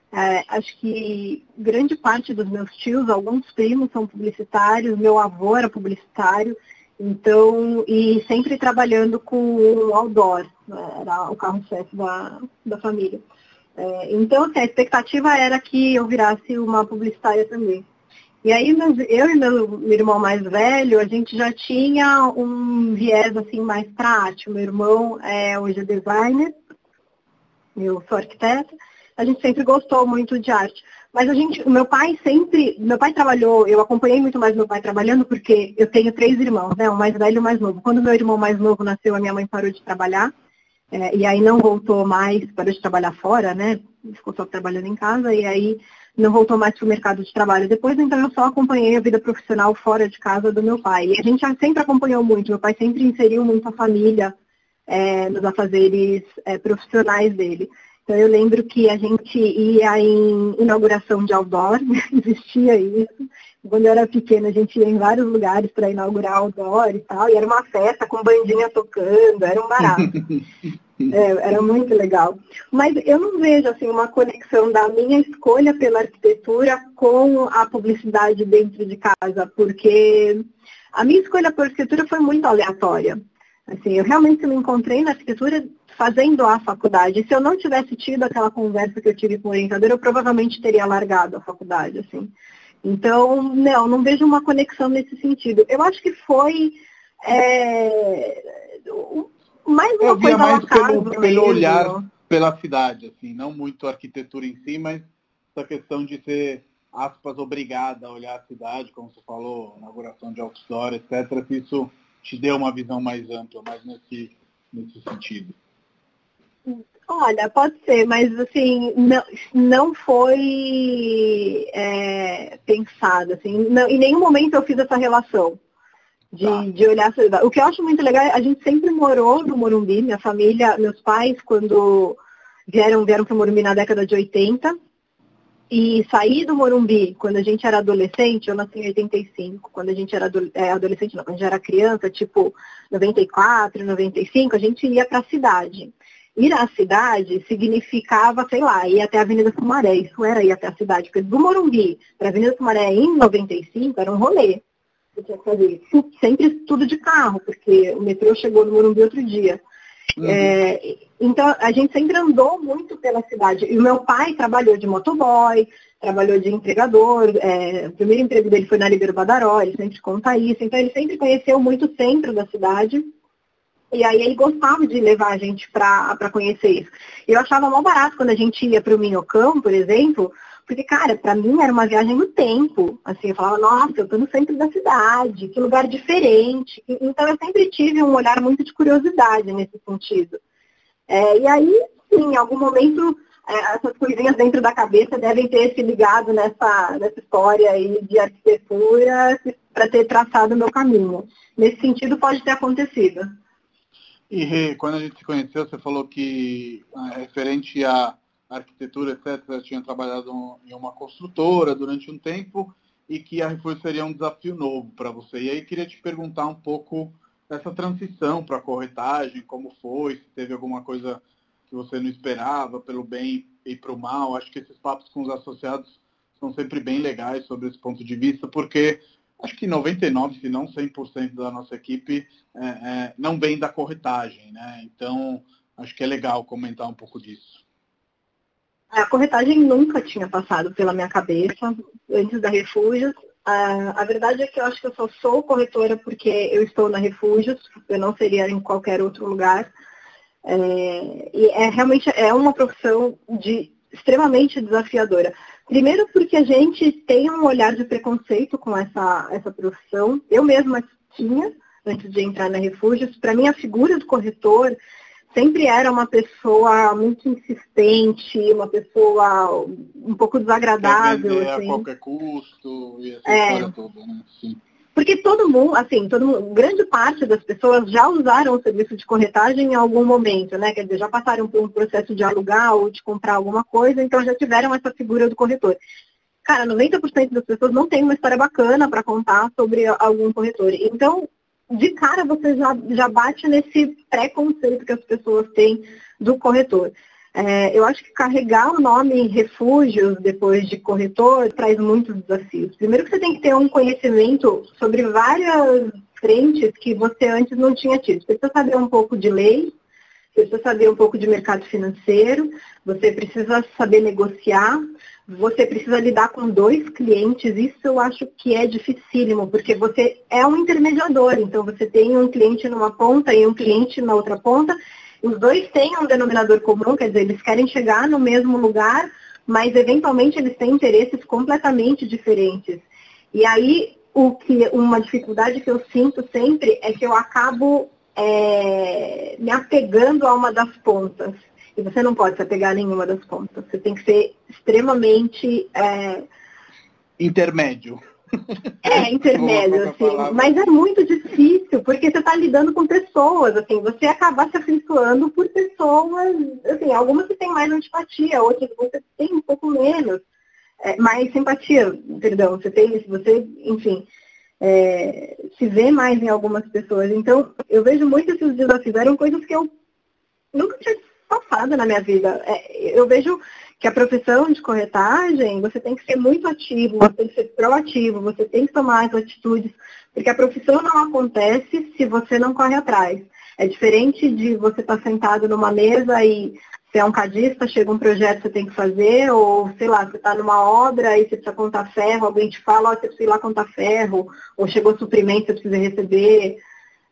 Speaker 2: É, acho que grande parte dos meus tios, alguns primos são publicitários, meu avô era publicitário, então, e sempre trabalhando com o outdoor, né, era o carro-chefe da, da família. É, então, assim, a expectativa era que eu virasse uma publicitária também. E aí, eu e meu irmão mais velho, a gente já tinha um viés assim mais arte. Meu irmão é, hoje é designer, eu sou arquiteta, a gente sempre gostou muito de arte. Mas a gente, o meu pai sempre, meu pai trabalhou, eu acompanhei muito mais meu pai trabalhando porque eu tenho três irmãos, né? O mais velho e o mais novo. Quando meu irmão mais novo nasceu, a minha mãe parou de trabalhar. É, e aí não voltou mais, parou de trabalhar fora, né? Ficou só trabalhando em casa e aí não voltou mais para o mercado de trabalho depois, então eu só acompanhei a vida profissional fora de casa do meu pai. E a gente sempre acompanhou muito, meu pai sempre inseriu muito a família é, nos afazeres é, profissionais dele. Então eu lembro que a gente ia em inauguração de outdoor, existia isso. Quando eu era pequena, a gente ia em vários lugares para inaugurar outdoor e tal, e era uma festa com bandinha tocando, era um barato. é, era muito legal. Mas eu não vejo assim uma conexão da minha escolha pela arquitetura com a publicidade dentro de casa, porque a minha escolha pela arquitetura foi muito aleatória. Assim, eu realmente me encontrei na arquitetura fazendo a faculdade. Se eu não tivesse tido aquela conversa que eu tive com o orientador, eu provavelmente teria largado a faculdade, assim. Então, não, não vejo uma conexão nesse sentido. Eu acho que foi é, mais uma eu coisa
Speaker 1: mais pelo, pelo olhar pela cidade, assim, não muito a arquitetura em si, mas essa questão de ser, aspas, obrigada a olhar a cidade, como você falou, inauguração de outdoor, etc., que isso te deu uma visão mais ampla, mais nesse, nesse sentido.
Speaker 2: Olha, pode ser, mas assim, não, não foi é, pensado, assim, não, em nenhum momento eu fiz essa relação de, tá. de olhar O que eu acho muito legal, a gente sempre morou no Morumbi, minha família, meus pais, quando vieram, vieram para o Morumbi na década de 80, e sair do Morumbi, quando a gente era adolescente, eu nasci em 85, quando a gente era é, adolescente, não, quando a gente era criança, tipo 94, 95, a gente ia para a cidade. Ir à cidade significava, sei lá, ir até a Avenida Sumaré. Isso era ir até a cidade. Porque do Morumbi para a Avenida Sumaré em 95 era um rolê. Você tinha que fazer sempre tudo de carro, porque o metrô chegou no Morumbi outro dia. Uhum. É, então, a gente sempre andou muito pela cidade. E o meu pai trabalhou de motoboy, trabalhou de entregador. É, o primeiro emprego dele foi na Ribeiro Badaró, ele sempre conta isso. Então, ele sempre conheceu muito o centro da cidade. E aí ele gostava de levar a gente para conhecer isso. Eu achava mal barato quando a gente ia para o Minhocão, por exemplo, porque, cara, para mim era uma viagem no tempo. Assim, eu falava, nossa, eu estou no centro da cidade, que lugar diferente. Então eu sempre tive um olhar muito de curiosidade nesse sentido. É, e aí, sim, em algum momento, é, essas coisinhas dentro da cabeça devem ter se ligado nessa, nessa história aí de arquitetura para ter traçado o meu caminho. Nesse sentido, pode ter acontecido.
Speaker 1: E quando a gente se conheceu, você falou que ah, referente à arquitetura, etc., tinha trabalhado em uma construtora durante um tempo e que a Refúgio seria um desafio novo para você. E aí queria te perguntar um pouco dessa transição para a corretagem, como foi, se teve alguma coisa que você não esperava, pelo bem e para o mal. Acho que esses papos com os associados são sempre bem legais sobre esse ponto de vista, porque acho que 99, se não 100% da nossa equipe é, é, não vem da corretagem, né? Então, acho que é legal comentar um pouco disso.
Speaker 2: A corretagem nunca tinha passado pela minha cabeça antes da Refúgios. A, a verdade é que eu acho que eu só sou corretora porque eu estou na Refúgios, eu não seria em qualquer outro lugar. É, e é realmente é uma profissão de extremamente desafiadora. Primeiro porque a gente tem um olhar de preconceito com essa, essa profissão. Eu mesma tinha, antes de entrar na Refúgios. Para mim, a figura do corretor sempre era uma pessoa muito insistente, uma pessoa um pouco desagradável.
Speaker 1: Assim. a qualquer custo e essa é, história toda, né? Sim.
Speaker 2: Porque todo mundo, assim, todo mundo, grande parte das pessoas já usaram o serviço de corretagem em algum momento, né? Quer dizer, já passaram por um processo de alugar ou de comprar alguma coisa, então já tiveram essa figura do corretor. Cara, 90% das pessoas não tem uma história bacana para contar sobre algum corretor. Então, de cara você já, já bate nesse preconceito que as pessoas têm do corretor. É, eu acho que carregar o nome refúgios depois de corretor traz muitos desafios. Primeiro que você tem que ter um conhecimento sobre várias frentes que você antes não tinha tido. Você precisa saber um pouco de lei, você precisa saber um pouco de mercado financeiro, você precisa saber negociar, você precisa lidar com dois clientes, isso eu acho que é dificílimo, porque você é um intermediador, então você tem um cliente numa ponta e um cliente na outra ponta, os dois têm um denominador comum, quer dizer, eles querem chegar no mesmo lugar, mas eventualmente eles têm interesses completamente diferentes. E aí, o que, uma dificuldade que eu sinto sempre é que eu acabo é, me apegando a uma das pontas. E você não pode se apegar a nenhuma das pontas. Você tem que ser extremamente. É...
Speaker 1: Intermédio.
Speaker 2: É, intermédio, assim. Mas é muito difícil, porque você está lidando com pessoas, assim, você acaba se afeiçoando por pessoas, assim, algumas que têm mais antipatia, outras você tem um pouco menos. É, mais simpatia, perdão, você tem, você, enfim, é, se vê mais em algumas pessoas. Então, eu vejo muito esses desafios, eram coisas que eu nunca tinha passado na minha vida. É, eu vejo que a profissão de corretagem, você tem que ser muito ativo, você tem que ser proativo, você tem que tomar as atitudes, porque a profissão não acontece se você não corre atrás. É diferente de você estar sentado numa mesa e você é um cadista, chega um projeto que você tem que fazer, ou sei lá, você está numa obra e você precisa contar ferro, alguém te fala, ó, oh, você precisa ir lá contar ferro, ou chegou suprimento, você precisa receber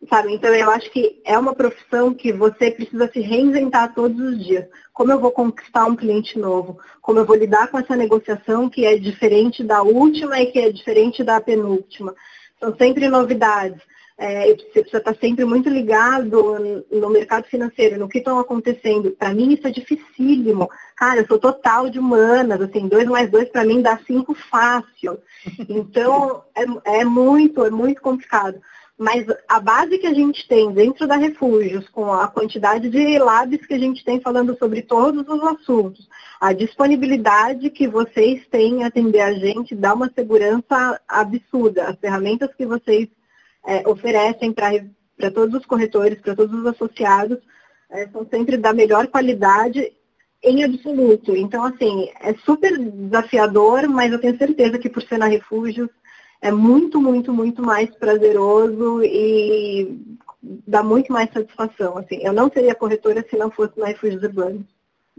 Speaker 2: sabe? Então eu acho que é uma profissão que você precisa se reinventar todos os dias. Como eu vou conquistar um cliente novo? Como eu vou lidar com essa negociação que é diferente da última e que é diferente da penúltima? São sempre novidades. É, você precisa estar sempre muito ligado no mercado financeiro, no que estão acontecendo. Para mim isso é dificílimo. Cara, eu sou total de humanas, assim, dois mais dois para mim dá cinco fácil. Então é, é muito, é muito complicado. Mas a base que a gente tem dentro da Refúgios, com a quantidade de labs que a gente tem falando sobre todos os assuntos, a disponibilidade que vocês têm em atender a gente dá uma segurança absurda. As ferramentas que vocês é, oferecem para todos os corretores, para todos os associados, é, são sempre da melhor qualidade em absoluto. Então, assim, é super desafiador, mas eu tenho certeza que por ser na Refúgios, é muito, muito, muito mais prazeroso e dá muito mais satisfação. Assim, eu não seria corretora se não fosse na Refúgios Urbanos.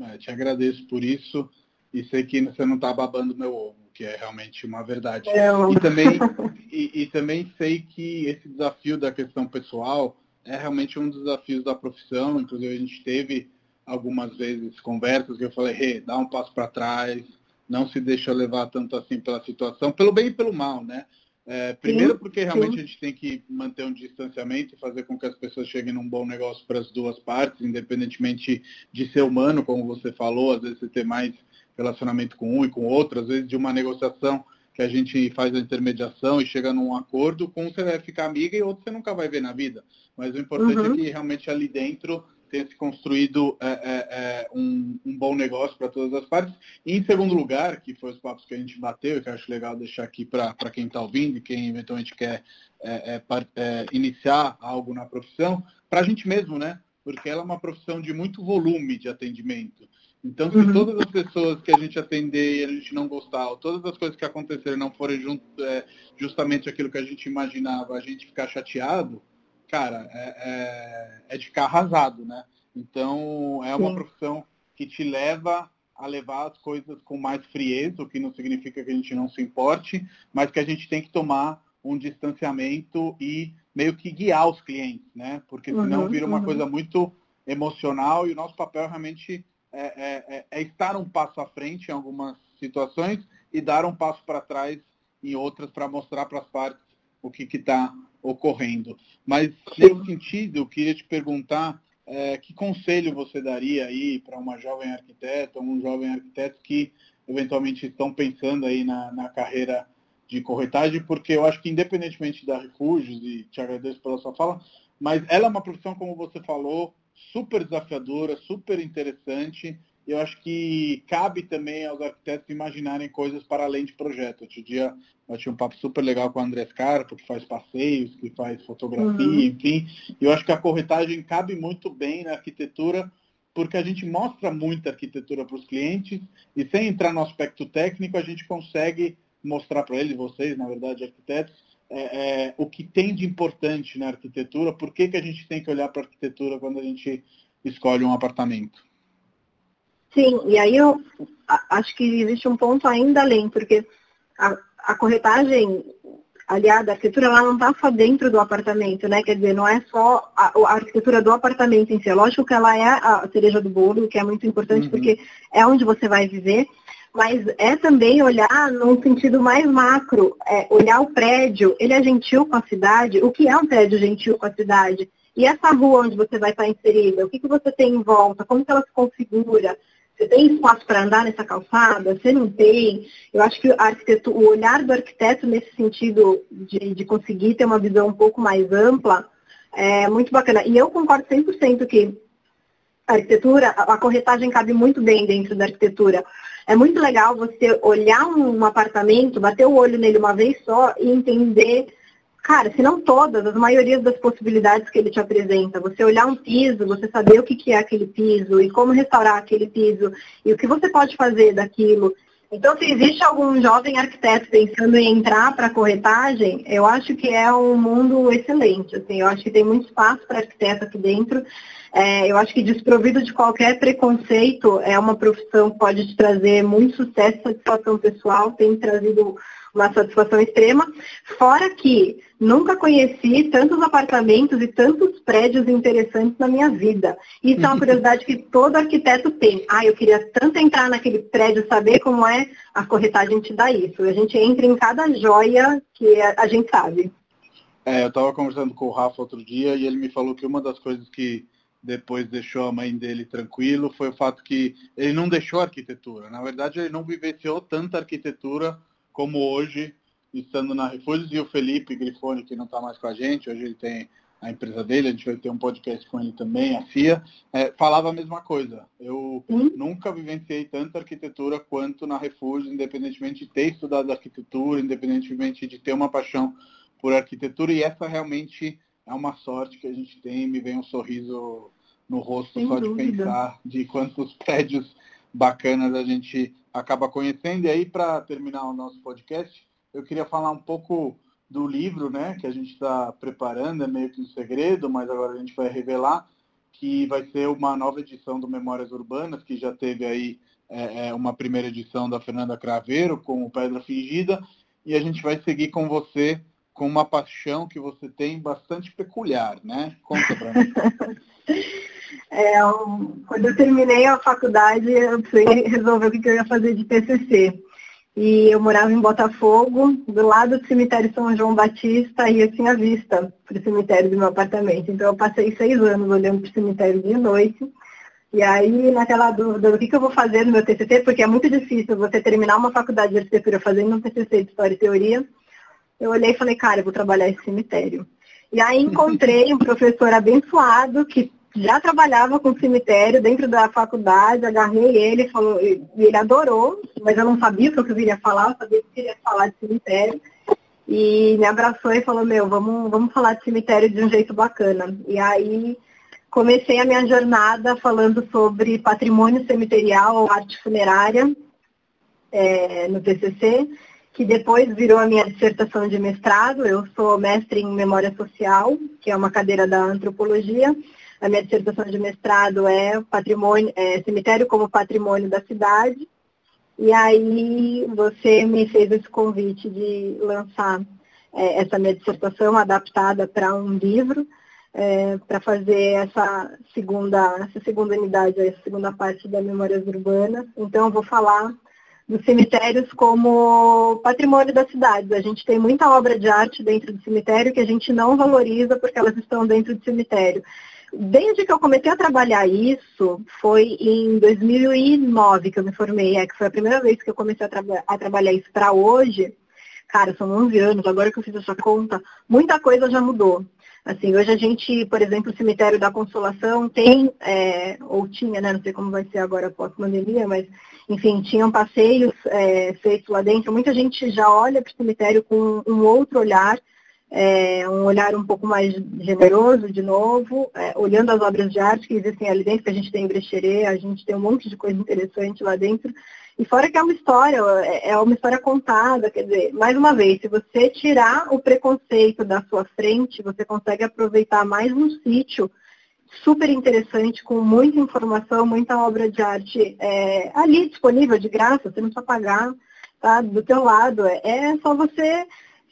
Speaker 1: É, te agradeço por isso e sei que você não está babando meu ovo, que é realmente uma verdade. É, e, também, e, e, também sei que esse desafio da questão pessoal é realmente um dos desafios da profissão. Inclusive, a gente teve algumas vezes conversas que eu falei, hey, dá um passo para trás, não se deixa levar tanto assim pela situação, pelo bem e pelo mal, né? É, primeiro sim, porque realmente sim. a gente tem que manter um distanciamento e fazer com que as pessoas cheguem num bom negócio para as duas partes, independentemente de ser humano, como você falou, às vezes você ter mais relacionamento com um e com outro, às vezes de uma negociação que a gente faz a intermediação e chega num acordo, com um você vai ficar amiga e outro você nunca vai ver na vida. Mas o importante é uhum. é que realmente ali dentro tenha se construído é, é, é, um, um, bom negócio para todas as partes. E, em segundo lugar, que foi os papos que a gente bateu, que eu acho legal deixar aqui para quem está ouvindo e quem eventualmente quer é, é, é, iniciar algo na profissão, para a gente mesmo, né? Porque ela é uma profissão de muito volume de atendimento. Então, se uhum. todas as pessoas que a gente atender e a gente não gostar, ou todas as coisas que acontecerem não forem junto, justamente aquilo que a gente imaginava, a gente ficar chateado, cara, é, é, é, de ficar arrasado, né? Então, é uma Sim. profissão que te leva a levar as coisas com mais frieza, o que não significa que a gente não se importe, mas que a gente tem que tomar um distanciamento e meio que guiar os clientes, né? Porque senão uhum, vira uma uhum. coisa muito emocional e o nosso papel realmente é, é, é, é estar um passo à frente em algumas situações e dar um passo para trás em outras para mostrar para as partes o que está ocorrendo. Mas, nesse sentido, eu queria te perguntar é, que conselho você daria aí para uma jovem arquiteta, um jovem arquiteto que eventualmente estão pensando aí na, na carreira de corretagem, porque eu acho que independentemente da Refúgios, e te agradeço pela sua fala, mas ela é uma profissão, como você falou, super desafiadora, super interessante, eu acho que cabe também aos arquitetos imaginarem coisas para além de projeto. Outro dia eu tinha um papo super legal com o André Scarpa, que faz passeios, que faz fotografia, uhum. enfim. E eu acho que a corretagem cabe muito bem na arquitetura, porque a gente mostra muita arquitetura para os clientes e sem entrar no aspecto técnico, a gente consegue mostrar para eles, vocês, na verdade, arquitetos, é, é, o que tem de importante na arquitetura, por que, que a gente tem que olhar para a arquitetura quando a gente escolhe um apartamento.
Speaker 2: Sim, e aí eu acho que existe um ponto ainda além, porque a, a corretagem aliada à arquitetura, ela não está só dentro do apartamento, né? Quer dizer, não é só a, a, arquitetura do apartamento em si. É lógico que ela é a cereja do bolo, que é muito importante uhum. porque é onde você vai viver, mas é também olhar num sentido mais macro, é olhar o prédio, ele é gentil com a cidade, o que é um prédio gentil com a cidade? E essa rua onde você vai estar inserida, o que, que você tem em volta, como que ela se configura? Você tem espaço para andar nessa calçada? Você não tem? Eu acho que o olhar do arquiteto nesse sentido de, de conseguir ter uma visão um pouco mais ampla é muito bacana. E eu concordo 100% que a arquitetura, a corretagem cabe muito bem dentro da arquitetura. É muito legal você olhar um apartamento, bater o olho nele uma vez só e entender cara, se não todas, as maiorias das possibilidades que ele te apresenta. Você olhar um piso, você saber o que é aquele piso e como restaurar aquele piso e o que você pode fazer daquilo. Então, se existe algum jovem arquiteto pensando em entrar para a corretagem, eu acho que é um mundo excelente. Assim, eu acho que tem muito espaço para arquiteto aqui dentro. É, eu acho que desprovido de qualquer preconceito, é uma profissão que pode te trazer muito sucesso, satisfação pessoal, tem trazido uma satisfação extrema. Fora que nunca conheci tantos apartamentos e tantos prédios interessantes na minha vida. Isso é uma curiosidade que todo arquiteto tem. Ah, eu queria tanto entrar naquele prédio, saber como é, a corretagem te dá isso. A gente entra em cada joia que a gente sabe.
Speaker 1: É, eu estava conversando com o Rafa outro dia e ele me falou que uma das coisas que depois deixou a mãe dele tranquilo foi o fato que ele não deixou a arquitetura. Na verdade, ele não vivenciou tanta arquitetura como hoje, estando na Refúgios, e o Felipe Grifone, que não está mais com a gente, hoje ele tem a empresa dele, a gente vai ter um podcast com ele também, a FIA, é, falava a mesma coisa. Eu uhum. nunca vivenciei tanta arquitetura quanto na Refúgios, independentemente de ter estudado arquitetura, independentemente de ter uma paixão por arquitetura, e essa realmente é uma sorte que a gente tem, me vem um sorriso no rosto Sem só dúvida. de pensar de quantos prédios bacanas a gente acaba conhecendo. E aí, para terminar o nosso podcast, eu queria falar um pouco do livro, né, que a gente está preparando, é meio que um segredo, mas agora a gente vai revelar, que vai ser uma nova edição do Memórias Urbanas, que já teve aí é, é uma primeira edição da Fernanda Craveiro, com o Pedra Fingida, e a gente vai seguir com você com uma paixão que você tem bastante peculiar, né? Conta para mim.
Speaker 2: É, quando eu terminei a faculdade, eu precisei resolver o que eu ia fazer de TCC. E eu morava em Botafogo, do lado do cemitério São João Batista, e eu tinha vista para o cemitério do meu apartamento. Então eu passei seis anos olhando para o cemitério de noite. E aí, naquela dúvida do que, que eu vou fazer no meu TCC, porque é muito difícil você terminar uma faculdade de arquitetura fazendo um TCC de História e Teoria, eu olhei e falei, cara, eu vou trabalhar esse cemitério. E aí encontrei um professor abençoado que já trabalhava com cemitério dentro da faculdade, agarrei ele, falou, e ele adorou, mas eu não sabia o que eu queria falar, eu sabia que queria falar de cemitério. E me abraçou e falou, meu, vamos, vamos falar de cemitério de um jeito bacana. E aí comecei a minha jornada falando sobre patrimônio cemiterial, arte funerária, é, no TCC, que depois virou a minha dissertação de mestrado. Eu sou mestre em Memória Social, que é uma cadeira da antropologia. A minha dissertação de mestrado é patrimônio, é, cemitério como patrimônio da cidade. E aí você me fez esse convite de lançar é, essa minha dissertação adaptada para um livro é, para fazer essa segunda, essa segunda unidade, essa segunda parte da Memórias Urbanas. Então, eu vou falar dos cemitérios como patrimônio da cidade. A gente tem muita obra de arte dentro do cemitério que a gente não valoriza porque elas estão dentro do cemitério. Desde que eu comecei a trabalhar isso, foi em 2009 que eu me formei, é que foi a primeira vez que eu comecei a, tra a trabalhar isso para hoje. Cara, são 11 anos, agora que eu fiz essa conta, muita coisa já mudou. Assim, hoje a gente, por exemplo, o cemitério da Consolação tem, é, ou tinha, né, não sei como vai ser agora após pandemia, mas, enfim, tinham passeios é, feitos lá dentro. Muita gente já olha para o cemitério com um outro olhar, é, um olhar um pouco mais generoso, de novo, é, olhando as obras de arte que existem ali dentro, que a gente tem em Brecheret, a gente tem um monte de coisa interessante lá dentro. E fora que é uma história, é, é uma história contada, quer dizer, mais uma vez, se você tirar o preconceito da sua frente, você consegue aproveitar mais um sítio super interessante, com muita informação, muita obra de arte é, ali disponível de graça, você não precisa pagar, tá? Do teu lado. É, é só você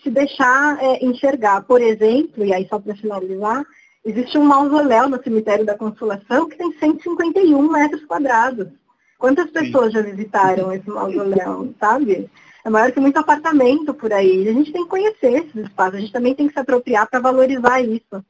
Speaker 2: se deixar é, enxergar. Por exemplo, e aí só para finalizar, existe um mausoléu no cemitério da Consolação que tem 151 metros quadrados. Quantas pessoas já visitaram esse mausoléu, sabe? É maior que muito apartamento por aí. A gente tem que conhecer esses espaços, a gente também tem que se apropriar para valorizar isso.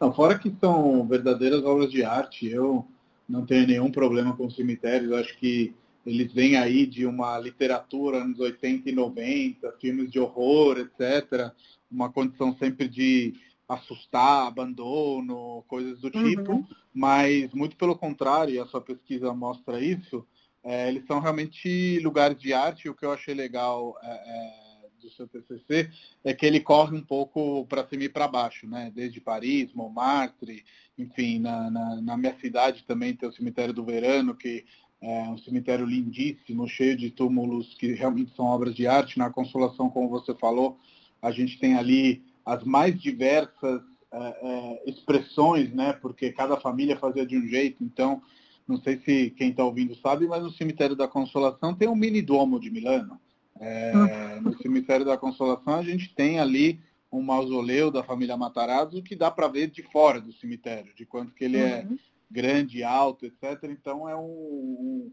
Speaker 1: Não, fora que são verdadeiras obras de arte, eu não tenho nenhum problema com cemitérios, acho que eles vêm aí de uma literatura anos 80 e 90, filmes de horror, etc. Uma condição sempre de assustar, abandono, coisas do uhum. tipo, uhum. mas muito pelo contrário, e a sua pesquisa mostra isso, é, eles são realmente lugares de arte, e o que eu achei legal é, é, do seu TCC é que ele corre um pouco para cima e para baixo, né? desde Paris, Montmartre, enfim, na, na, na, minha cidade também tem o Cemitério do Verano, que é um cemitério lindíssimo, cheio de túmulos que realmente são obras de arte, na Consolação, como você falou, a gente tem ali as mais diversas é, é, expressões, né? Porque cada família fazia de um jeito. Então, não sei se quem está ouvindo sabe, mas no cemitério da Consolação tem um mini domo de Milano. É, uhum. no cemitério da Consolação a gente tem ali um mausoléu da família Matarazzo que dá para ver de fora do cemitério, de quanto que ele é uhum. é grande, alto, etc. Então é um,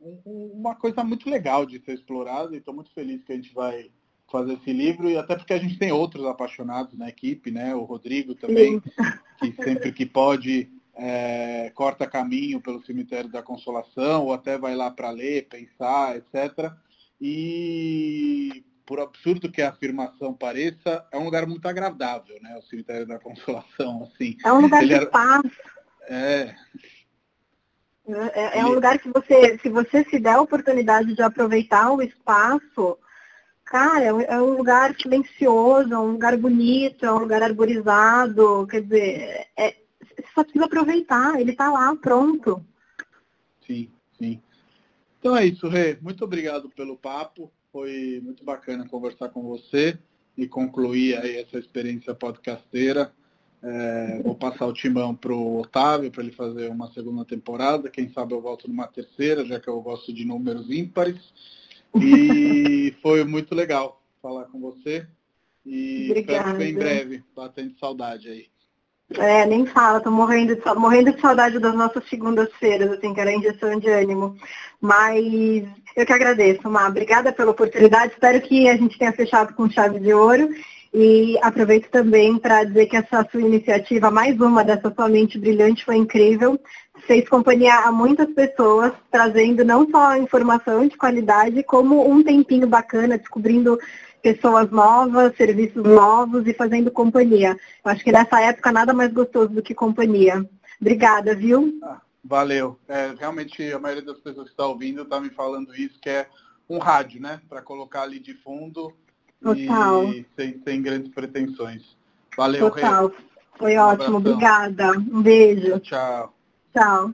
Speaker 1: um, uma coisa muito legal de ser explorada e estou muito feliz que a gente vai fazer esse livro e até porque a gente tem outros apaixonados na equipe, né? O Rodrigo também, Sim. que sempre que pode é, corta caminho pelo cemitério da Consolação ou até vai lá para ler, pensar, etc. E por absurdo que a afirmação pareça, é um lugar muito agradável, né? O cemitério da Consolação, assim.
Speaker 2: É um lugar de era... paz.
Speaker 1: É.
Speaker 2: É, é um lugar que você, se você se der a oportunidade de aproveitar o espaço, Cara, é, é um lugar silencioso, é um lugar bonito, é um lugar arborizado, quer dizer, é, você só precisa aproveitar, ele está lá, pronto.
Speaker 1: Sim, sim. Então é isso, Rê. Muito obrigado pelo papo. Foi muito bacana conversar com você e concluir aí essa experiência podcasteira. É, vou passar o timão para o Otávio para ele fazer uma segunda temporada. Quem sabe eu volto numa terceira, já que eu gosto de números ímpares. E foi muito legal falar com você. E Obrigada. espero que em breve, batendo saudade aí.
Speaker 2: É, nem fala, tô morrendo de, morrendo de saudade das nossas segundas-feiras, assim, que era injeção de ânimo. Mas eu que agradeço, Má. Obrigada pela oportunidade. Espero que a gente tenha fechado com chave de ouro. E aproveito também para dizer que essa sua iniciativa, mais uma dessa sua mente brilhante, foi incrível fez companhia a muitas pessoas, trazendo não só informação de qualidade, como um tempinho bacana, descobrindo pessoas novas, serviços novos e fazendo companhia. Eu acho que nessa época nada mais gostoso do que companhia. Obrigada, viu?
Speaker 1: Ah, valeu. É, realmente, a maioria das pessoas que está ouvindo está me falando isso, que é um rádio, né? Para colocar ali de fundo
Speaker 2: Total.
Speaker 1: e sem, sem grandes pretensões. Valeu,
Speaker 2: Total.
Speaker 1: Rê.
Speaker 2: Foi
Speaker 1: Um
Speaker 2: ótimo.
Speaker 1: abração.
Speaker 2: Obrigada. Um beijo.
Speaker 1: Tchau.
Speaker 2: Tchau.